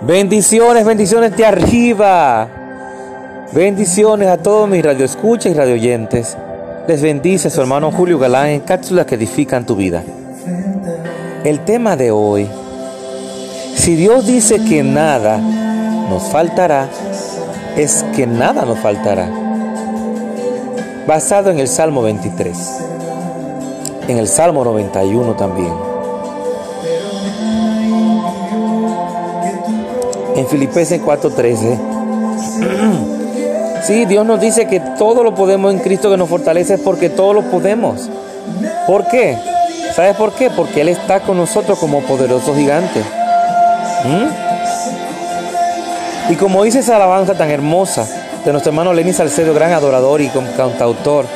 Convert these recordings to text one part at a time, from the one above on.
Bendiciones, bendiciones de arriba. Bendiciones a todos mis radioescuchas y radioyentes. Les bendice su hermano Julio Galán en cápsulas que edifican tu vida. El tema de hoy. Si Dios dice que nada nos faltará, es que nada nos faltará. Basado en el Salmo 23. En el Salmo 91 también. En Filipenses 4:13. Sí, Dios nos dice que todo lo podemos en Cristo que nos fortalece porque todo lo podemos. ¿Por qué? ¿Sabes por qué? Porque Él está con nosotros como poderoso gigante. ¿Mm? Y como dice esa alabanza tan hermosa de nuestro hermano Lenny Salcedo, gran adorador y cantautor,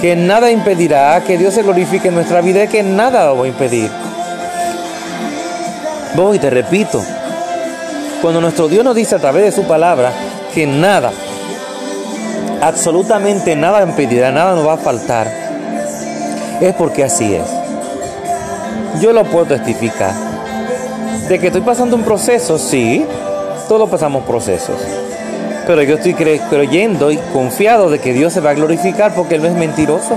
que nada impedirá que Dios se glorifique en nuestra vida, que nada lo va a impedir. Voy y te repito, cuando nuestro Dios nos dice a través de su palabra que nada, absolutamente nada impedirá, nada nos va a faltar, es porque así es. Yo lo puedo testificar. De que estoy pasando un proceso, sí, todos pasamos procesos. Pero yo estoy creyendo y confiado de que Dios se va a glorificar porque Él no es mentiroso.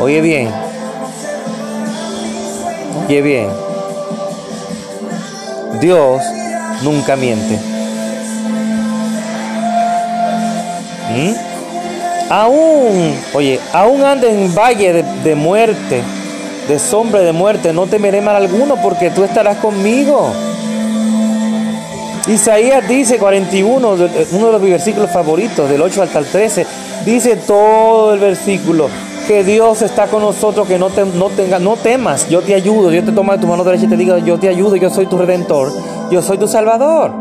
Oye bien, Oye bien, Dios nunca miente. ¿Mm? Aún, oye, aún ande en valle de, de, muerte, de sombra de muerte, no temeré mal alguno porque tú estarás conmigo. Isaías dice 41, uno de los versículos favoritos, del 8 hasta el 13, dice todo el versículo que Dios está con nosotros, que no, te, no, tenga, no temas, yo te ayudo, Dios te toma de tu mano derecha y te diga, yo te ayudo, yo soy tu redentor, yo soy tu salvador.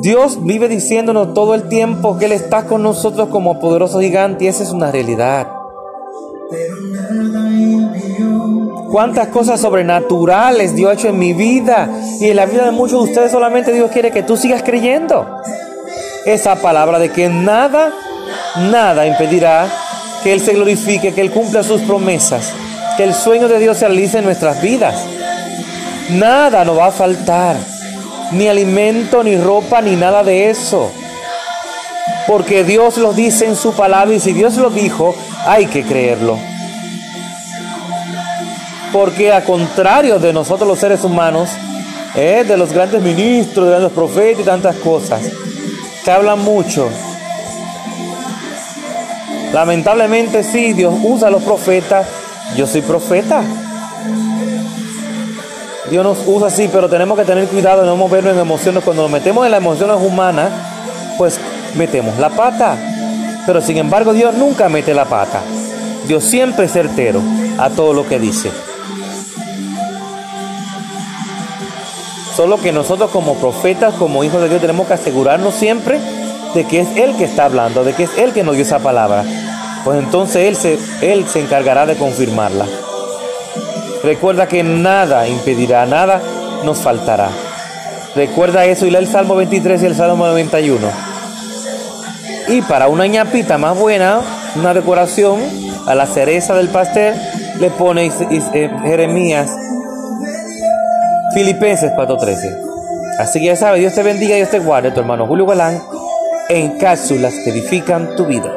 Dios vive diciéndonos todo el tiempo que Él está con nosotros como poderoso gigante y esa es una realidad. Cuántas cosas sobrenaturales Dios ha hecho en mi vida y en la vida de muchos de ustedes solamente Dios quiere que tú sigas creyendo. Esa palabra de que nada, nada impedirá que Él se glorifique, que Él cumpla sus promesas, que el sueño de Dios se realice en nuestras vidas. Nada nos va a faltar, ni alimento, ni ropa, ni nada de eso. Porque Dios lo dice en su palabra y si Dios lo dijo, hay que creerlo. Porque a contrario de nosotros los seres humanos, eh, de los grandes ministros, de los profetas y tantas cosas, que hablan mucho, Lamentablemente sí, Dios usa a los profetas. Yo soy profeta. Dios nos usa así, pero tenemos que tener cuidado de no movernos en emociones. Cuando nos metemos en las emociones humanas, pues metemos la pata. Pero sin embargo Dios nunca mete la pata. Dios siempre es certero a todo lo que dice. Solo que nosotros como profetas, como hijos de Dios, tenemos que asegurarnos siempre de que es Él que está hablando, de que es Él que nos dio esa palabra. Pues entonces Él se, Él se encargará de confirmarla. Recuerda que nada impedirá, nada nos faltará. Recuerda eso y lee el Salmo 23 y el Salmo 91. Y para una ñapita más buena, una decoración a la cereza del pastel, le pone eh, Jeremías Filipenses 4:13. Así que ya sabes, Dios te bendiga y Dios te guarde, tu hermano Julio Galán en cápsulas que edifican tu vida.